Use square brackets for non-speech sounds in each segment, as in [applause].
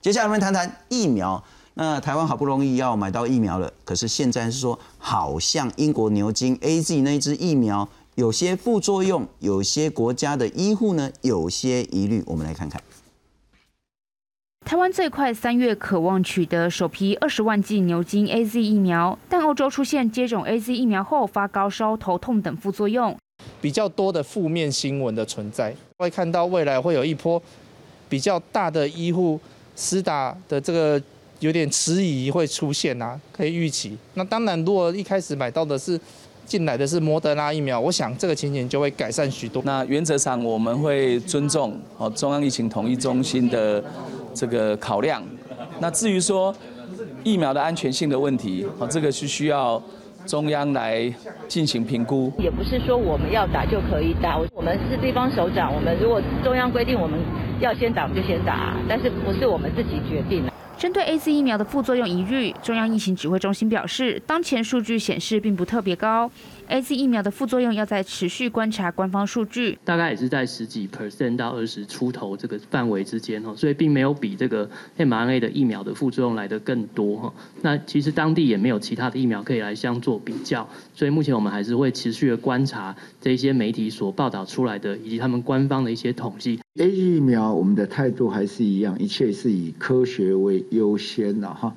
接下来我们谈谈疫苗。那台湾好不容易要买到疫苗了，可是现在是说，好像英国牛津 A Z 那支疫苗有些副作用，有些国家的医护呢有些疑虑。我们来看看。台湾最快三月渴望取得首批二十万剂牛津 A Z 疫苗，但欧洲出现接种 A Z 疫苗后发高烧、头痛等副作用，比较多的负面新闻的存在，会看到未来会有一波比较大的医护施打的这个。有点迟疑会出现啊，可以预期。那当然，如果一开始买到的是进来的是摩德拉疫苗，我想这个情形就会改善许多。那原则上我们会尊重哦中央疫情统一中心的这个考量。那至于说疫苗的安全性的问题，哦这个是需要中央来进行评估。也不是说我们要打就可以打，我们是地方首长，我们如果中央规定我们要先打，就先打，但是不是我们自己决定。针对 A Z 疫苗的副作用疑虑，中央疫情指挥中心表示，当前数据显示并不特别高。A Z 疫苗的副作用要在持续观察官方数据，大概也是在十几 percent 到二十出头这个范围之间哦，所以并没有比这个 mRNA 的疫苗的副作用来的更多哈。那其实当地也没有其他的疫苗可以来相做比较，所以目前我们还是会持续的观察这些媒体所报道出来的以及他们官方的一些统计。A Z 疫苗我们的态度还是一样，一切是以科学为优先的哈。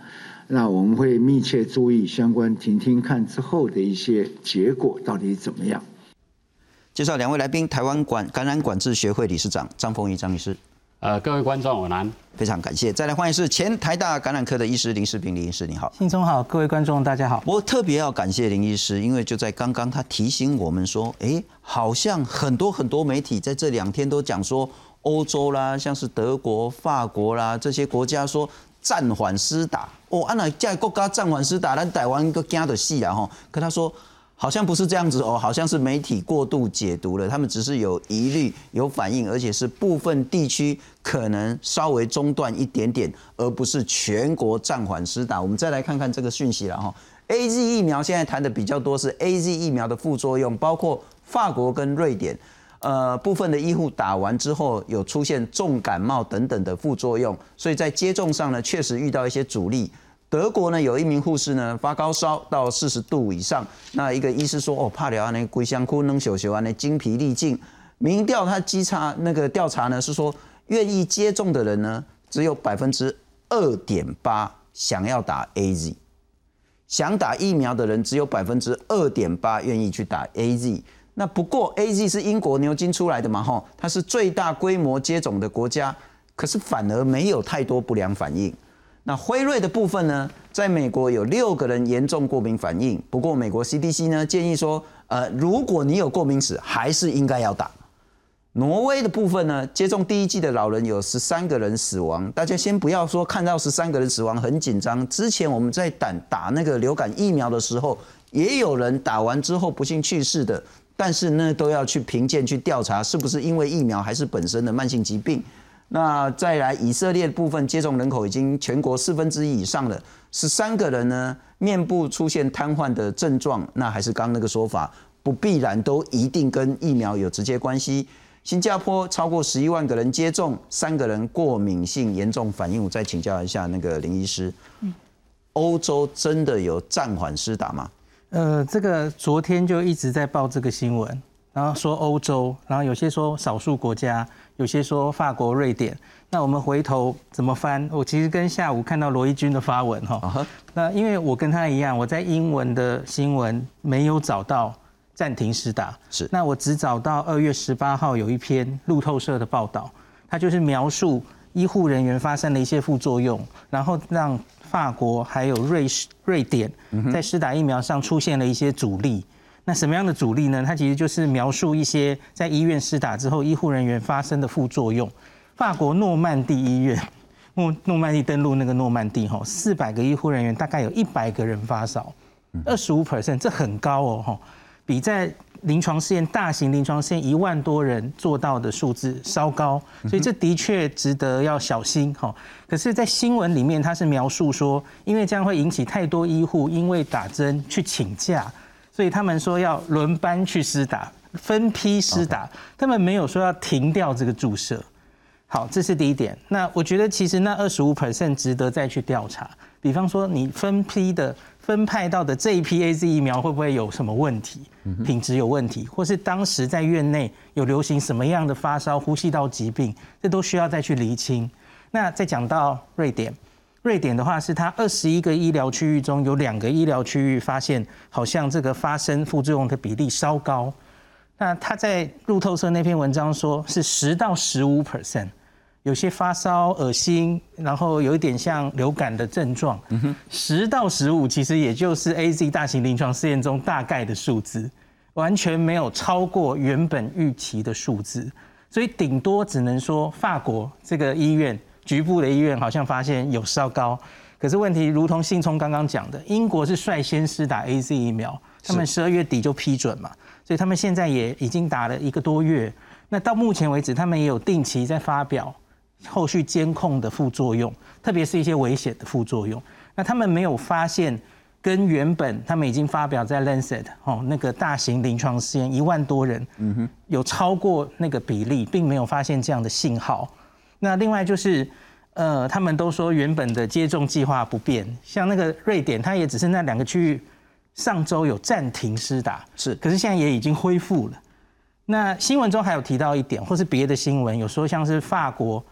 那我们会密切注意相关，听听看之后的一些结果到底怎么样。介绍两位来宾，台湾管感染管制学会理事长张丰毅张医师。呃，各位观众，我难，非常感谢。再来欢迎是前台大感染科的医师林世平林医师，你好。信中好，各位观众大家好。我特别要感谢林医师，因为就在刚刚他提醒我们说，哎，好像很多很多媒体在这两天都讲说，欧洲啦，像是德国、法国啦这些国家说。暂缓施打哦，安那在国家暂缓施打，咱台湾个惊的戏啊吼。可他说好像不是这样子哦，好像是媒体过度解读了，他们只是有疑虑、有反应，而且是部分地区可能稍微中断一点点，而不是全国暂缓施打。我们再来看看这个讯息了哈。A Z 疫苗现在谈的比较多是 A Z 疫苗的副作用，包括法国跟瑞典。呃，部分的医护打完之后有出现重感冒等等的副作用，所以在接种上呢，确实遇到一些阻力。德国呢，有一名护士呢发高烧到四十度以上，那一个医师说，哦，怕了啊，那龟香窟能小小啊，那精疲力尽。民调他稽查那个调查呢是说，愿意接种的人呢只有百分之二点八想要打 A Z，想打疫苗的人只有百分之二点八愿意去打 A Z。那不过 A Z 是英国牛津出来的嘛，吼，它是最大规模接种的国家，可是反而没有太多不良反应。那辉瑞的部分呢，在美国有六个人严重过敏反应，不过美国 C D C 呢建议说，呃，如果你有过敏史，还是应该要打。挪威的部分呢，接种第一季的老人有十三个人死亡，大家先不要说看到十三个人死亡很紧张，之前我们在打打那个流感疫苗的时候，也有人打完之后不幸去世的。但是呢，都要去评鉴、去调查，是不是因为疫苗，还是本身的慢性疾病？那再来，以色列部分接种人口已经全国四分之一以上了，十三个人呢，面部出现瘫痪的症状，那还是刚那个说法，不必然都一定跟疫苗有直接关系。新加坡超过十一万个人接种，三个人过敏性严重反应，我再请教一下那个林医师，欧洲真的有暂缓施打吗？呃，这个昨天就一直在报这个新闻，然后说欧洲，然后有些说少数国家，有些说法国、瑞典。那我们回头怎么翻？我其实跟下午看到罗毅军的发文哈，那因为我跟他一样，我在英文的新闻没有找到暂停施打，是，那我只找到二月十八号有一篇路透社的报道，它就是描述医护人员发生了一些副作用，然后让。法国还有瑞士、瑞典在施打疫苗上出现了一些阻力。那什么样的阻力呢？它其实就是描述一些在医院施打之后，医护人员发生的副作用。法国诺曼底医院，诺诺曼底登陆那个诺曼底吼，四百个医护人员大概有一百个人发烧，二十五 percent，这很高哦吼，比在。临床试验，大型临床试验一万多人做到的数字稍高，所以这的确值得要小心哈。可是，在新闻里面，他是描述说，因为这样会引起太多医护因为打针去请假，所以他们说要轮班去施打，分批施打，他们没有说要停掉这个注射。好，这是第一点。那我觉得其实那二十五 percent 值得再去调查。比方说，你分批的分派到的这一批 A Z 疫苗会不会有什么问题？品质有问题，或是当时在院内有流行什么样的发烧、呼吸道疾病，这都需要再去厘清。那再讲到瑞典，瑞典的话是它二十一个医疗区域中有两个医疗区域发现好像这个发生副作用的比例稍高。那他在路透社那篇文章说是十到十五 percent。有些发烧、恶心，然后有一点像流感的症状。十到十五其实也就是 A Z 大型临床试验中大概的数字，完全没有超过原本预期的数字，所以顶多只能说法国这个医院局部的医院好像发现有稍高。可是问题如同信聪刚刚讲的，英国是率先施打 A Z 疫苗，他们十二月底就批准嘛，所以他们现在也已经打了一个多月。那到目前为止，他们也有定期在发表。后续监控的副作用，特别是一些危险的副作用，那他们没有发现跟原本他们已经发表在 Lancet 哦那个大型临床试验一万多人，嗯哼，有超过那个比例，并没有发现这样的信号。那另外就是，呃，他们都说原本的接种计划不变，像那个瑞典，它也只是那两个区域上周有暂停施打，是，可是现在也已经恢复了。那新闻中还有提到一点，或是别的新闻有说像是法国。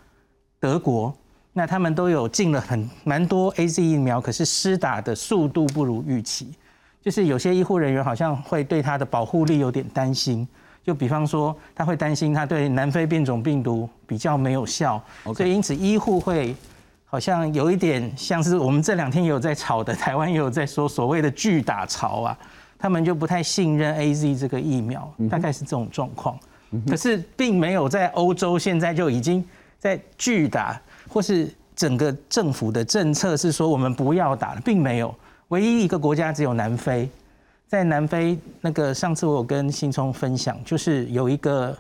德国，那他们都有进了很蛮多 A Z 疫苗，可是施打的速度不如预期，就是有些医护人员好像会对它的保护力有点担心，就比方说他会担心他对南非变种病毒比较没有效，所以因此医护会好像有一点像是我们这两天也有在吵的，台湾也有在说所谓的巨打潮啊，他们就不太信任 A Z 这个疫苗，大概是这种状况，可是并没有在欧洲现在就已经。在拒打，或是整个政府的政策是说我们不要打了，并没有。唯一一个国家只有南非，在南非那个上次我有跟新聪分享，就是有一个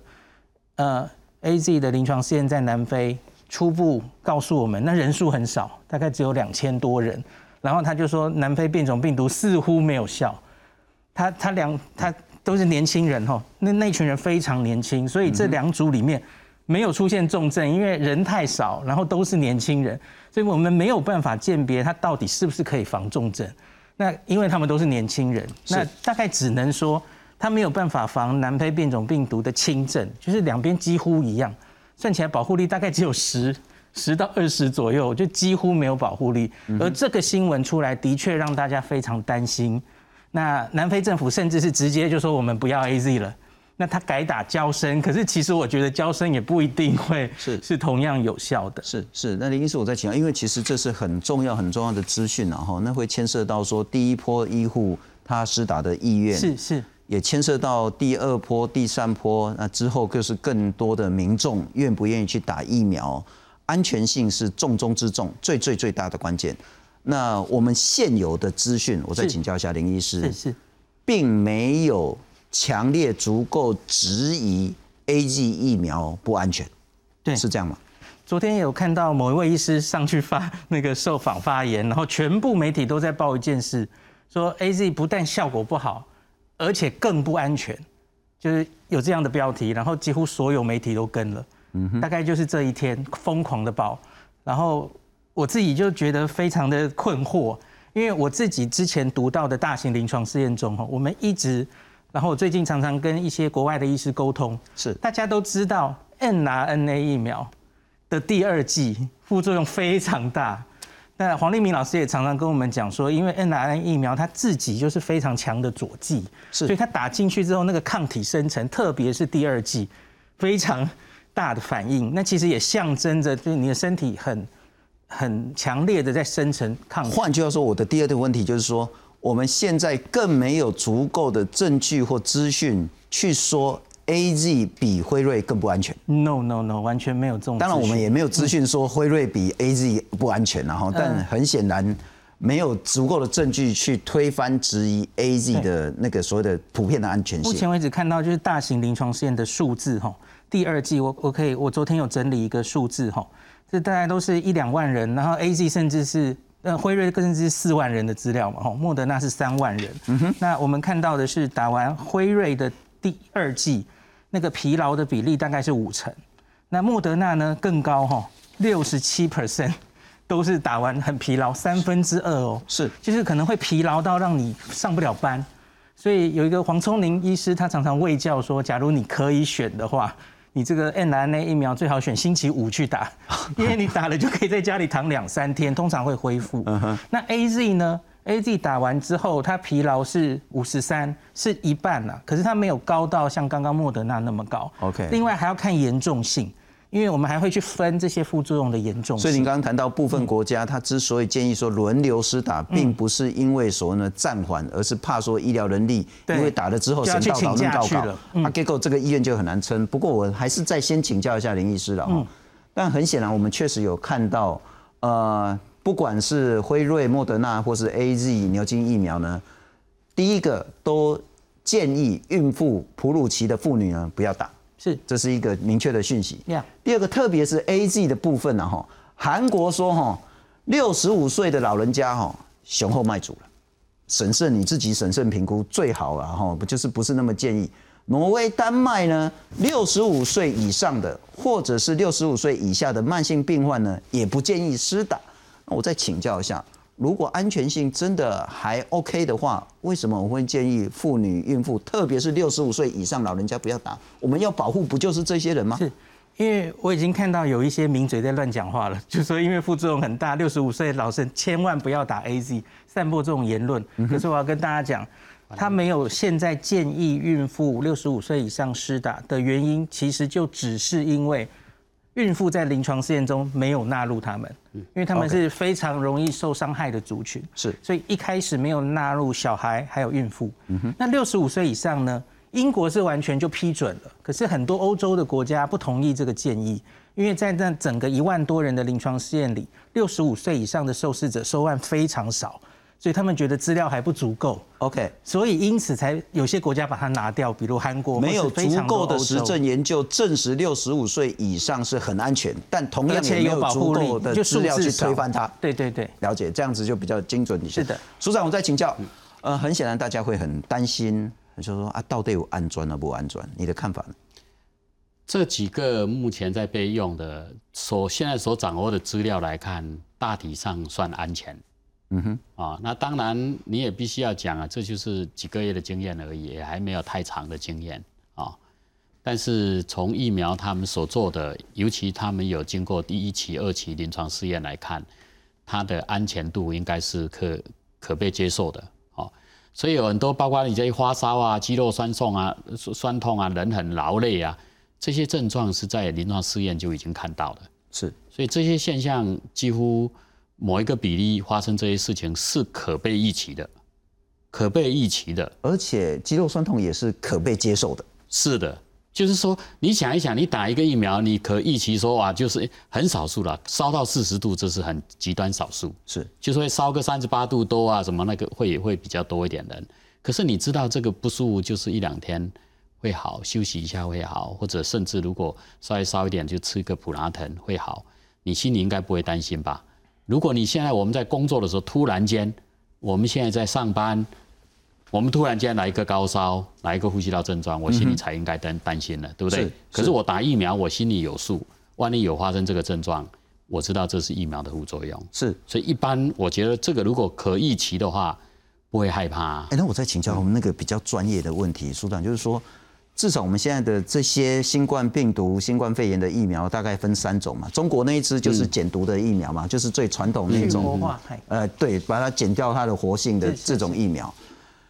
呃 A Z 的临床试验在南非，初步告诉我们那人数很少，大概只有两千多人。然后他就说南非变种病毒似乎没有效，他他两他都是年轻人哈，那那群人非常年轻，所以这两组里面。没有出现重症，因为人太少，然后都是年轻人，所以我们没有办法鉴别他到底是不是可以防重症。那因为他们都是年轻人，那大概只能说他没有办法防南非变种病毒的轻症，就是两边几乎一样，算起来保护力大概只有十十到二十左右，就几乎没有保护力。而这个新闻出来，的确让大家非常担心。那南非政府甚至是直接就说我们不要 A Z 了。那他改打胶生，可是其实我觉得胶生也不一定会是 [laughs] 是同样有效的。是是，那林医师我在请教，因为其实这是很重要很重要的资讯，然后那会牵涉到说第一波医护他施打的意愿，是是，也牵涉到第二波、第三波，那之后就是更多的民众愿不愿意去打疫苗，安全性是重中之重，最最最大的关键。那我们现有的资讯，我再请教一下林医师，是是，并没有。强烈足够质疑 A G 疫苗不安全，对，是这样吗？昨天有看到某一位医师上去发那个受访发言，然后全部媒体都在报一件事，说 A Z 不但效果不好，而且更不安全，就是有这样的标题，然后几乎所有媒体都跟了，嗯哼，大概就是这一天疯狂的报，然后我自己就觉得非常的困惑，因为我自己之前读到的大型临床试验中，哈，我们一直。然后我最近常常跟一些国外的医师沟通，是大家都知道 mRNA 疫苗的第二剂副作用非常大。那黄立明老师也常常跟我们讲说，因为 mRNA 疫苗它自己就是非常强的佐剂，是，所以它打进去之后，那个抗体生成，特别是第二剂，非常大的反应。那其实也象征着，就是你的身体很很强烈的在生成抗体。换句话说，我的第二个问题就是说。我们现在更没有足够的证据或资讯去说 A Z 比辉瑞更不安全。No No No，完全没有这种。当然，我们也没有资讯说辉瑞比 A Z 不安全，然后，但很显然没有足够的证据去推翻质疑 A Z 的那个所谓的普遍的安全性。目前为止看到就是大型临床试验的数字哈，第二季我我可以我昨天有整理一个数字哈，这大概都是一两万人，然后 A Z 甚至是。那辉瑞更是四万人的资料嘛，吼，莫德纳是三万人。嗯哼，那我们看到的是打完辉瑞的第二剂，那个疲劳的比例大概是五成。那莫德纳呢更高哈，六十七 percent [laughs] 都是打完很疲劳，三分之二哦，是，就是可能会疲劳到让你上不了班。所以有一个黄聪宁医师，他常常卫教说，假如你可以选的话，你这个 n r n a 疫苗最好选星期五去打，[laughs] 因为你打了就可以在家里躺两三天，通常会恢复。那 AZ 呢？AZ 打完之后，它疲劳是五十三，是一半啊，可是它没有高到像刚刚莫德纳那么高。OK 另外还要看严重性。因为我们还会去分这些副作用的严重性。所以您刚刚谈到部分国家，它之所以建议说轮流施打，并不是因为所谓的暂缓，而是怕说医疗人力因为打了之后神道去请假导能告搞去了，嗯啊，结果这个医院就很难撑。不过我还是再先请教一下林医师了哈。但很显然，我们确实有看到，呃，不管是辉瑞、莫德纳或是 A Z 牛津疫苗呢，第一个都建议孕妇、哺乳期的妇女呢不要打。是，这是一个明确的讯息。第二个，特别是 A Z 的部分呢，哈，韩国说哈，六十五岁的老人家哈，雄厚卖主了，审慎你自己审慎评估最好了哈，不就是不是那么建议。挪威、丹麦呢，六十五岁以上的或者是六十五岁以下的慢性病患呢，也不建议施打。那我再请教一下，如果安全性真的还 OK 的话，为什么我会建议妇女、孕妇，特别是六十五岁以上老人家不要打？我们要保护不就是这些人吗？是因为我已经看到有一些名嘴在乱讲话了，[laughs] 就说因为副作用很大，六十五岁老人千万不要打 A Z，散播这种言论。可是我要跟大家讲，他没有现在建议孕妇六十五岁以上施打的原因，其实就只是因为孕妇在临床试验中没有纳入他们，因为他们是非常容易受伤害的族群。是所以一开始没有纳入小孩还有孕妇。那六十五岁以上呢？英国是完全就批准了，可是很多欧洲的国家不同意这个建议，因为在那整个一万多人的临床试验里，六十五岁以上的受试者收案非常少，所以他们觉得资料还不足够，OK，所以因此才有些国家把它拿掉，比如韩国没有足够的实证研究证实六十五岁以上是很安全，但同样也没有保足护力够的就资料去数字少推翻它。对对对，了解，这样子就比较精准一些。是的，署长，我再请教，呃，很显然大家会很担心，就说啊，到底有安装啊不安装？你的看法呢？这几个目前在被用的，所现在所掌握的资料来看，大体上算安全。嗯哼，啊，那当然你也必须要讲啊，这就是几个月的经验而已，也还没有太长的经验啊。但是从疫苗他们所做的，尤其他们有经过第一期、二期临床试验来看，它的安全度应该是可可被接受的。哦，所以有很多包括你这些发烧啊、肌肉酸痛啊、酸痛啊、人很劳累啊，这些症状是在临床试验就已经看到的。是，所以这些现象几乎某一个比例发生这些事情是可被预期的，可被预期的。而且肌肉酸痛也是可被接受的。是的，就是说你想一想，你打一个疫苗，你可预期说哇，就是很少数了，烧到四十度这是很极端少数，是，就是会烧个三十八度多啊，什么那个会会比较多一点人。可是你知道这个不舒服就是一两天会好，休息一下会好，或者甚至如果稍微烧一点就吃一个普拉疼会好，你心里应该不会担心吧？如果你现在我们在工作的时候，突然间我们现在在上班，我们突然间来一个高烧，来一个呼吸道症状，我心里才应该担担心了，对不对？是可是我打疫苗，我心里有数，万一有发生这个症状，我知道这是疫苗的副作用。是，所以一般我觉得这个如果可预期的话，不会害怕。哎，那我再请教我们那个比较专业的问题，署长，就是说，至少我们现在的这些新冠病毒、新冠肺炎的疫苗大概分三种嘛。中国那一支就是减毒的疫苗嘛，就是最传统那去种。呃，对，把它减掉它的活性的这种疫苗。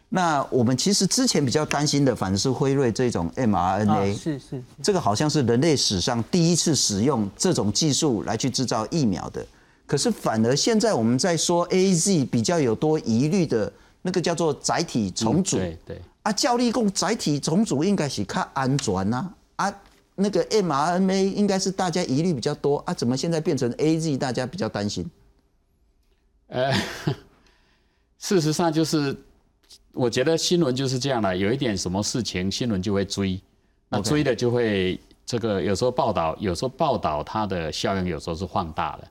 那我们其实之前比较担心的，反而是辉瑞这种 mRNA，、啊是是，这个好像是人类史上第一次使用这种技术来去制造疫苗的。可是反而现在我们在说 A Z 比较有多疑虑的那个叫做载体重组、对对，啊，教例共载体重组应该是较安全呐啊那个 mRNA 应该是大家疑虑比较多啊，怎么现在变成 A Z 大家比较担心？呃，[laughs] 事实上就是，我觉得新闻就是这样了，有一点什么事情，新闻就会追，那追的就会这个有时候报道，有时候报道它的效应有时候是放大的，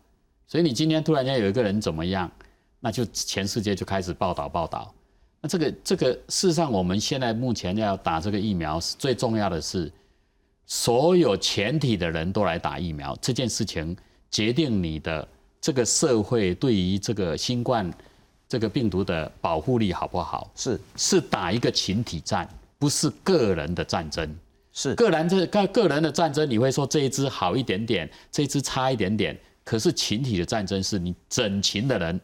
所以你今天突然间有一个人怎么样，那就全世界就开始报道报道。那这个这个事实上，我们现在目前要打这个疫苗，最重要的是所有全体的人都来打疫苗，这件事情决定你的这个社会对于这个新冠这个病毒的保护力好不好？是是打一个群体战，不是个人的战争。是个人这个个人的战争，你会说这一支好一点点，这一支差一点点。可是群体的战争是你整群的人，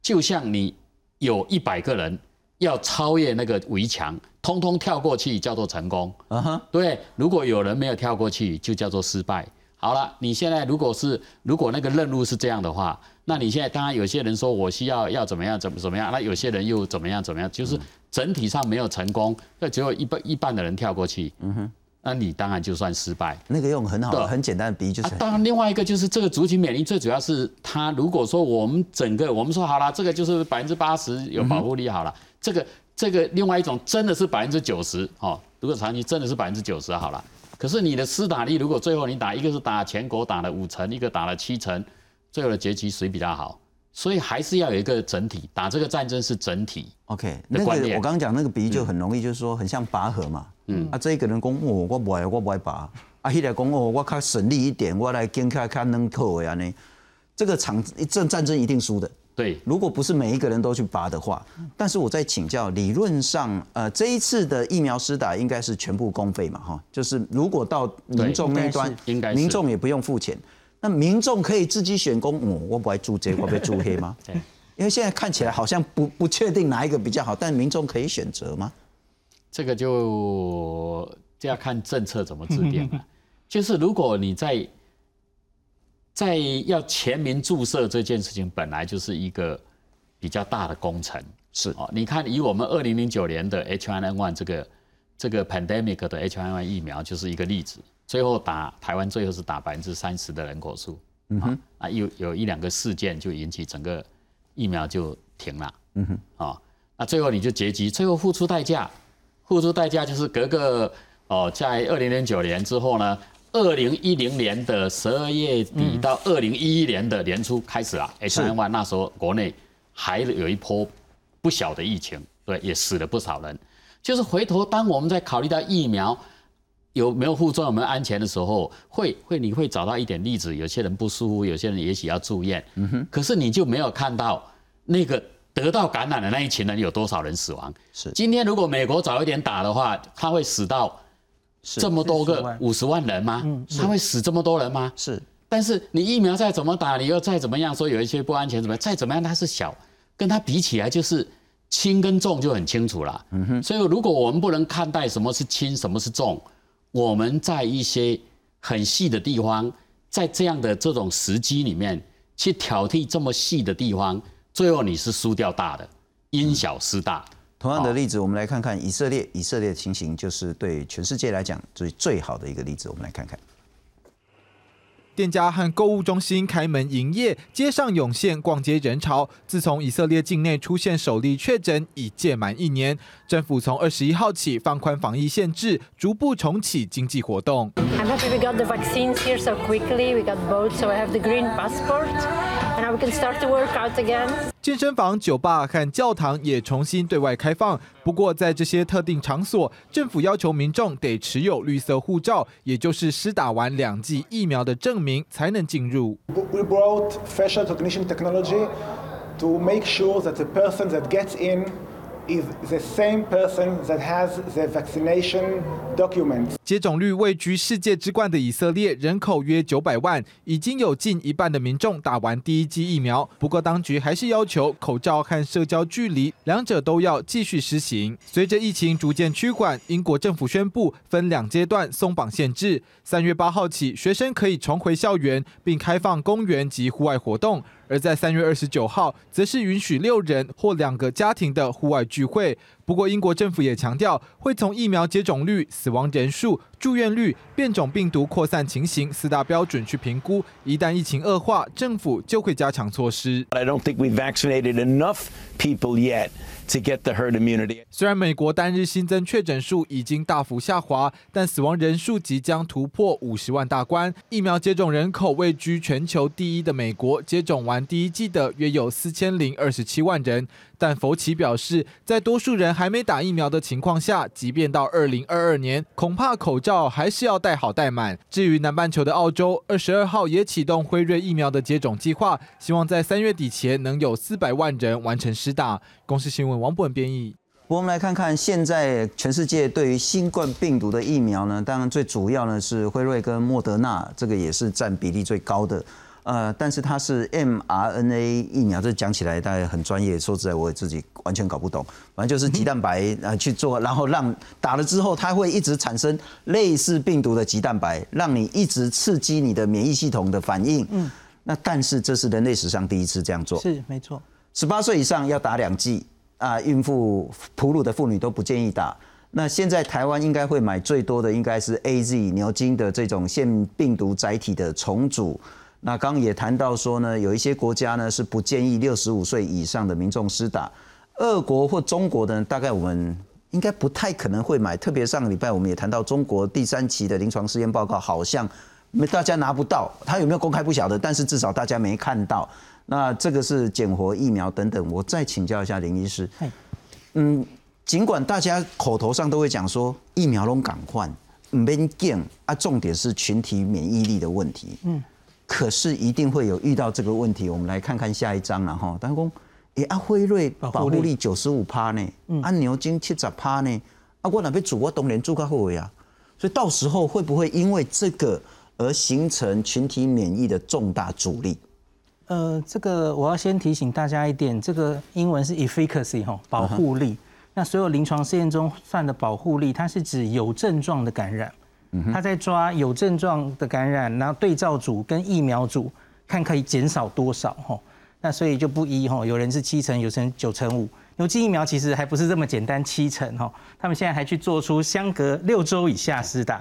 就像你有一百个人要超越那个围墙，通通跳过去叫做成功。啊哈，对，如果有人没有跳过去，就叫做失败。好了，你现在如果是如果那个任务是这样的话，那你现在当然有些人说我需要要怎么样怎么怎么样，那有些人又怎么样怎么样，就是整体上没有成功，那只有一半一半的人跳过去，嗯哼，那你当然就算失败。那个用很好很简单的比喻就是啊，当然，另外一个就是这个族群免疫，最主要是它如果说我们整个我们说好了，这个就是百分之八十有保护力好了，这个这个另外一种真的是百分之九十哦，如果长期真的是百分之九十好了，可是你的施打力如果最后你打一个是打全国打了五成，一个打了七成，最后的结局谁比较好？所以还是要有一个整体，打这个战争是整体。OK，那个我刚刚讲那个比喻就很容易，就是说很像拔河嘛。嗯，啊，这一个人讲哦，我不爱我不爱拔，啊，迄个讲哦，我较省力一点，我来跟较较能扣的安尼。这个场这战争一定输的。对，如果不是每一个人都去拔的话，但是我在请教，理论上，呃，这一次的疫苗施打应该是全部公费嘛，哈，就是如果到民众那一端，应该是民众也不用付钱，那民众可以自己选公，哦，我不爱注这，我不爱注黑吗？[laughs] 对，因为现在看起来好像不不确定哪一个比较好，但民众可以选择吗？这个就就要看政策怎么制定了。[laughs] 就是如果你在在要全民注射这件事情，本来就是一个比较大的工程。是。哦，你看以我们二零零九年的 H1N1 这个这个 pandemic 的 H1N1 疫苗就是一个例子。最后打台湾最后是打百分之三十的人口数，嗯哼，啊有有一两个事件就引起整个疫苗就停了，嗯哼，啊，那最后你就结局，最后付出代价，付出代价就是隔个哦，在二零零九年之后呢，二零一零年的十二月底到二零一一年的年初开始啊，H1N1 那时候国内还有一波不小的疫情，对，也死了不少人。就是回头当我们在考虑到疫苗有没有副作用、有没有安全的时候，会会你会找到一点例子，有些人不舒服，有些人也许要住院，嗯哼，可是你就没有看到那个得到感染的那一群人有多少人死亡。是。今天如果美国早一点打的话，他会死到这么多个五十万人吗？他会死这么多人吗？是但是你疫苗再怎么打，你又再怎么样说有一些不安全怎么样，再怎么样它是小，跟它比起来就是轻跟重就很清楚了。嗯哼，所以如果我们不能看待什么是轻，什么是重，我们在一些很细的地方，在这样的这种时机里面去挑剔这么细的地方，最后你是输掉大的，因小失大。同样的例子，我们来看看以色列，以色列的情形就是对全世界来讲最最好的一个例子。我们来看看。店家和购物中心开门营业，街上涌现逛街人潮。自从以色列境内出现首例确诊，已届满一年，政府从二十一号起放宽防疫限制，逐步重启经济活动。I'm happy we got the vaccines here so quickly. We got both, so I have the green passport, can start to work out again. 健身房、酒吧和教堂也重新对外开放。不过，在这些特定场所，政府要求民众得持有绿色护照，也就是施打完两剂疫苗的证明，才能进入。We brought facial recognition technology to make sure that the person that gets in is the same person that has the vaccination documents. 接种率位居世界之冠的以色列，人口约九百万，已经有近一半的民众打完第一剂疫苗。不过，当局还是要求口罩和社交距离两者都要继续实行。随着疫情逐渐趋缓，英国政府宣布分两阶段松绑限制。三月八号起，学生可以重回校园，并开放公园及户外活动。而在三月二十九号，则是允许六人或两个家庭的户外聚会。不过，英国政府也强调，会从疫苗接种率、死亡人数、住院率、变种病毒扩散情形四大标准去评估。一旦疫情恶化，政府就会加强措施。I don't think we've vaccinated enough people yet to get the herd immunity. 虽然美国单日新增确诊数已经大幅下滑，但死亡人数即将突破五十万大关。疫苗接种人口位居全球第一的美国，接种完第一季的约有四千零二十七万人。但佛奇表示，在多数人还没打疫苗的情况下，即便到二零二二年，恐怕口罩还是要戴好戴满。至于南半球的澳洲，二十二号也启动辉瑞疫苗的接种计划，希望在三月底前能有四百万人完成施打。公司新闻王博文编译。我们来看看现在全世界对于新冠病毒的疫苗呢，当然最主要呢是辉瑞跟莫德纳，这个也是占比例最高的。呃，但是它是 mRNA 疫苗，这讲起来大概很专业，说实在我自己完全搞不懂。反正就是鸡蛋白啊去做，然后让打了之后，它会一直产生类似病毒的鸡蛋白，让你一直刺激你的免疫系统的反应。嗯，那但是这是人类史上第一次这样做。是没错。十八岁以上要打两剂。啊，孕妇、哺乳的妇女都不建议打。那现在台湾应该会买最多的应该是 A Z 牛津的这种腺病毒载体的重组。那刚刚也谈到说呢，有一些国家呢是不建议六十五岁以上的民众施打。俄国或中国的大概我们应该不太可能会买。特别上个礼拜我们也谈到中国第三期的临床试验报告，好像没大家拿不到，他有没有公开不晓得，但是至少大家没看到。那这个是减活疫苗等等，我再请教一下林医师。嗯，尽管大家口头上都会讲说疫苗拢赶快，唔免惊啊，重点是群体免疫力的问题。嗯，可是一定会有遇到这个问题。我们来看看下一章了哈。但公，诶，阿辉瑞保护力九十五趴呢，阿牛津七十趴呢，啊，我那边煮我冬连煮较好呀。所以到时候会不会因为这个而形成群体免疫的重大阻力？呃，这个我要先提醒大家一点，这个英文是 efficacy 哈，保护力。那所有临床试验中算的保护力，它是指有症状的感染。他在抓有症状的感染，然后对照组跟疫苗组看可以减少多少哈。那所以就不一哈，有人是七成，有人九成五。牛津疫苗其实还不是这么简单，七成哈。他们现在还去做出相隔六周以下施打。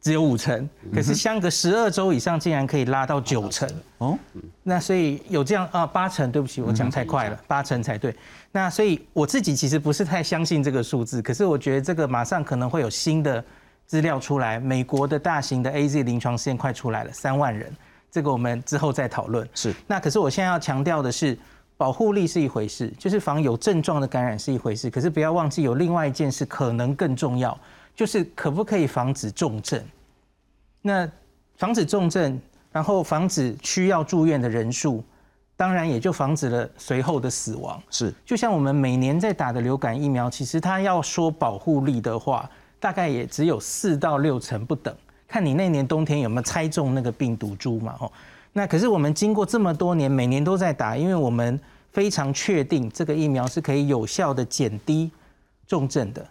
只有五成，可是相隔十二周以上竟然可以拉到九成哦。那所以有这样啊，八成，对不起，我讲太快了，八成才对。那所以我自己其实不是太相信这个数字，可是我觉得这个马上可能会有新的资料出来。美国的大型的 A Z 临床试验快出来了，三万人，这个我们之后再讨论。是。那可是我现在要强调的是，保护力是一回事，就是防有症状的感染是一回事，可是不要忘记有另外一件事可能更重要。就是可不可以防止重症？那防止重症，然后防止需要住院的人数，当然也就防止了随后的死亡。是，就像我们每年在打的流感疫苗，其实它要说保护力的话，大概也只有四到六成不等，看你那年冬天有没有猜中那个病毒株嘛。吼，那可是我们经过这么多年，每年都在打，因为我们非常确定这个疫苗是可以有效的减低重症的。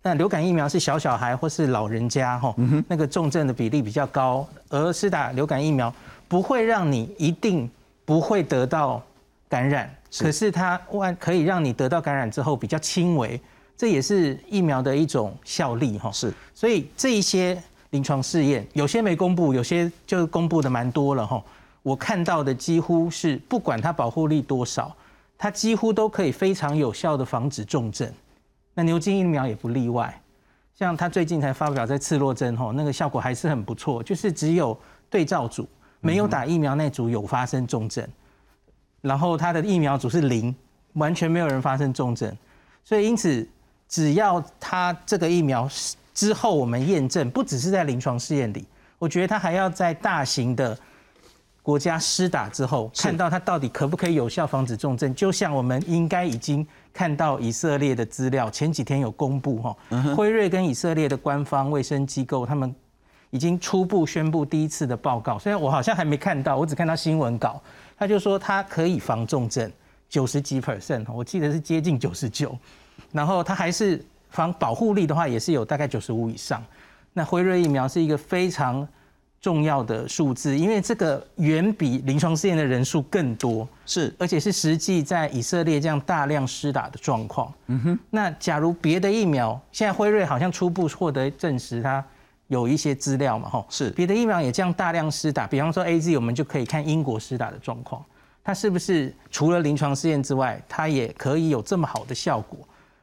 那流感疫苗是小小孩或是老人家吼，那个重症的比例比较高，而施打流感疫苗不会让你一定不会得到感染，可是它万可以让你得到感染之后比较轻微，这也是疫苗的一种效力哈。是，所以这一些临床试验有些没公布，有些就公布的蛮多了哈。我看到的几乎是不管它保护力多少，它几乎都可以非常有效的防止重症。那牛津疫苗也不例外，像它最近才发表在次洛针吼，那个效果还是很不错，就是只有对照组没有打疫苗那组有发生重症，然后他的疫苗组是零，完全没有人发生重症，所以因此只要它这个疫苗之后我们验证，不只是在临床试验里，我觉得它还要在大型的国家施打之后，看到它到底可不可以有效防止重症，就像我们应该已经。看到以色列的资料，前几天有公布哈，辉瑞跟以色列的官方卫生机构，他们已经初步宣布第一次的报告。虽然我好像还没看到，我只看到新闻稿，他就说它可以防重症九十几 percent，我记得是接近九十九，然后它还是防保护力的话，也是有大概九十五以上。那辉瑞疫苗是一个非常。重要的数字，因为这个远比临床试验的人数更多，是，而且是实际在以色列这样大量施打的状况。嗯哼，那假如别的疫苗，现在辉瑞好像初步获得证实，它有一些资料嘛，哈，是，别的疫苗也这样大量施打，比方说 A Z，我们就可以看英国施打的状况，它是不是除了临床试验之外，它也可以有这么好的效果？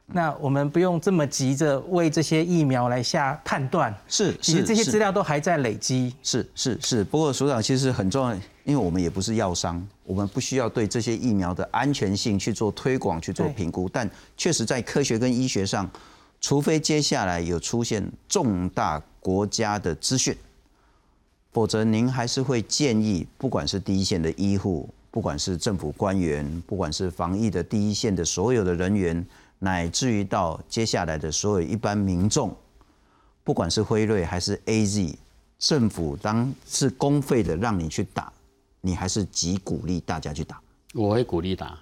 那我们不用这么急着为这些疫苗来下判断，是，其实这些资料都还在累积。是是是，不过所长其实很重要，因为我们也不是药商，我们不需要对这些疫苗的安全性去做推广、去做评估。但确实在科学跟医学上，除非接下来有出现重大国家的资讯，否则您还是会建议，不管是第一线的医护，不管是政府官员，不管是防疫的第一线的所有的人员，乃至于到接下来的所有一般民众，不管是辉瑞还是 A Z，政府当是公费的让你去打。你还是极鼓励大家去打，我会鼓励打，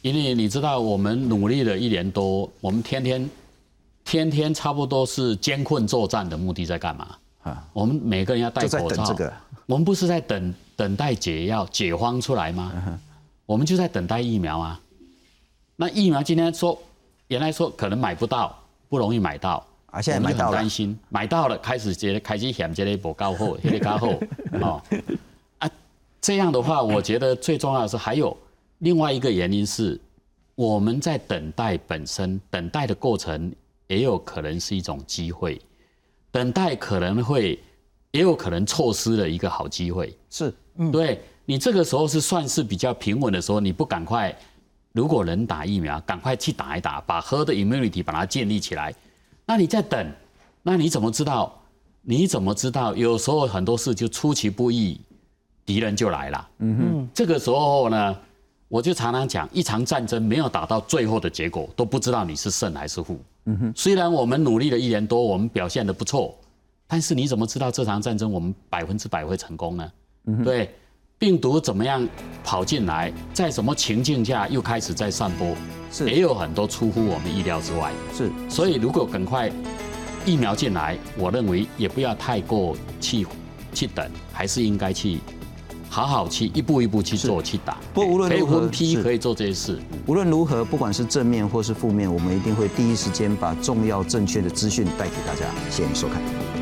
因为你知道我们努力了一年多，我们天天天天差不多是艰困作战的目的在干嘛？啊，我们每个人要戴口罩，这个，我们不是在等等待解药解荒出来吗？我们就在等待疫苗啊。那疫苗今天说原来说可能买不到，不容易买到，啊，现在买到了，担心买到了，开始觉得开始嫌这里不够好，[laughs] 这里够好哦。这样的话，我觉得最重要的是还有另外一个原因是，我们在等待本身，等待的过程也有可能是一种机会，等待可能会也有可能错失了一个好机会。是，对你这个时候是算是比较平稳的时候，你不赶快，如果能打疫苗，赶快去打一打，把 herd immunity 把它建立起来。那你在等，那你怎么知道？你怎么知道？有时候很多事就出其不意。敌人就来了。嗯哼，这个时候呢，我就常常讲，一场战争没有打到最后的结果，都不知道你是胜还是负。嗯哼，虽然我们努力了一年多，我们表现的不错，但是你怎么知道这场战争我们百分之百会成功呢？嗯对，病毒怎么样跑进来，在什么情境下又开始在散播，是也有很多出乎我们意料之外。是，所以如果赶快疫苗进来，我认为也不要太过去去等，还是应该去。好好去一步一步去做去打，不无论如何可以做这些事。无论如何，不管是正面或是负面，我们一定会第一时间把重要正确的资讯带给大家。谢谢你收看。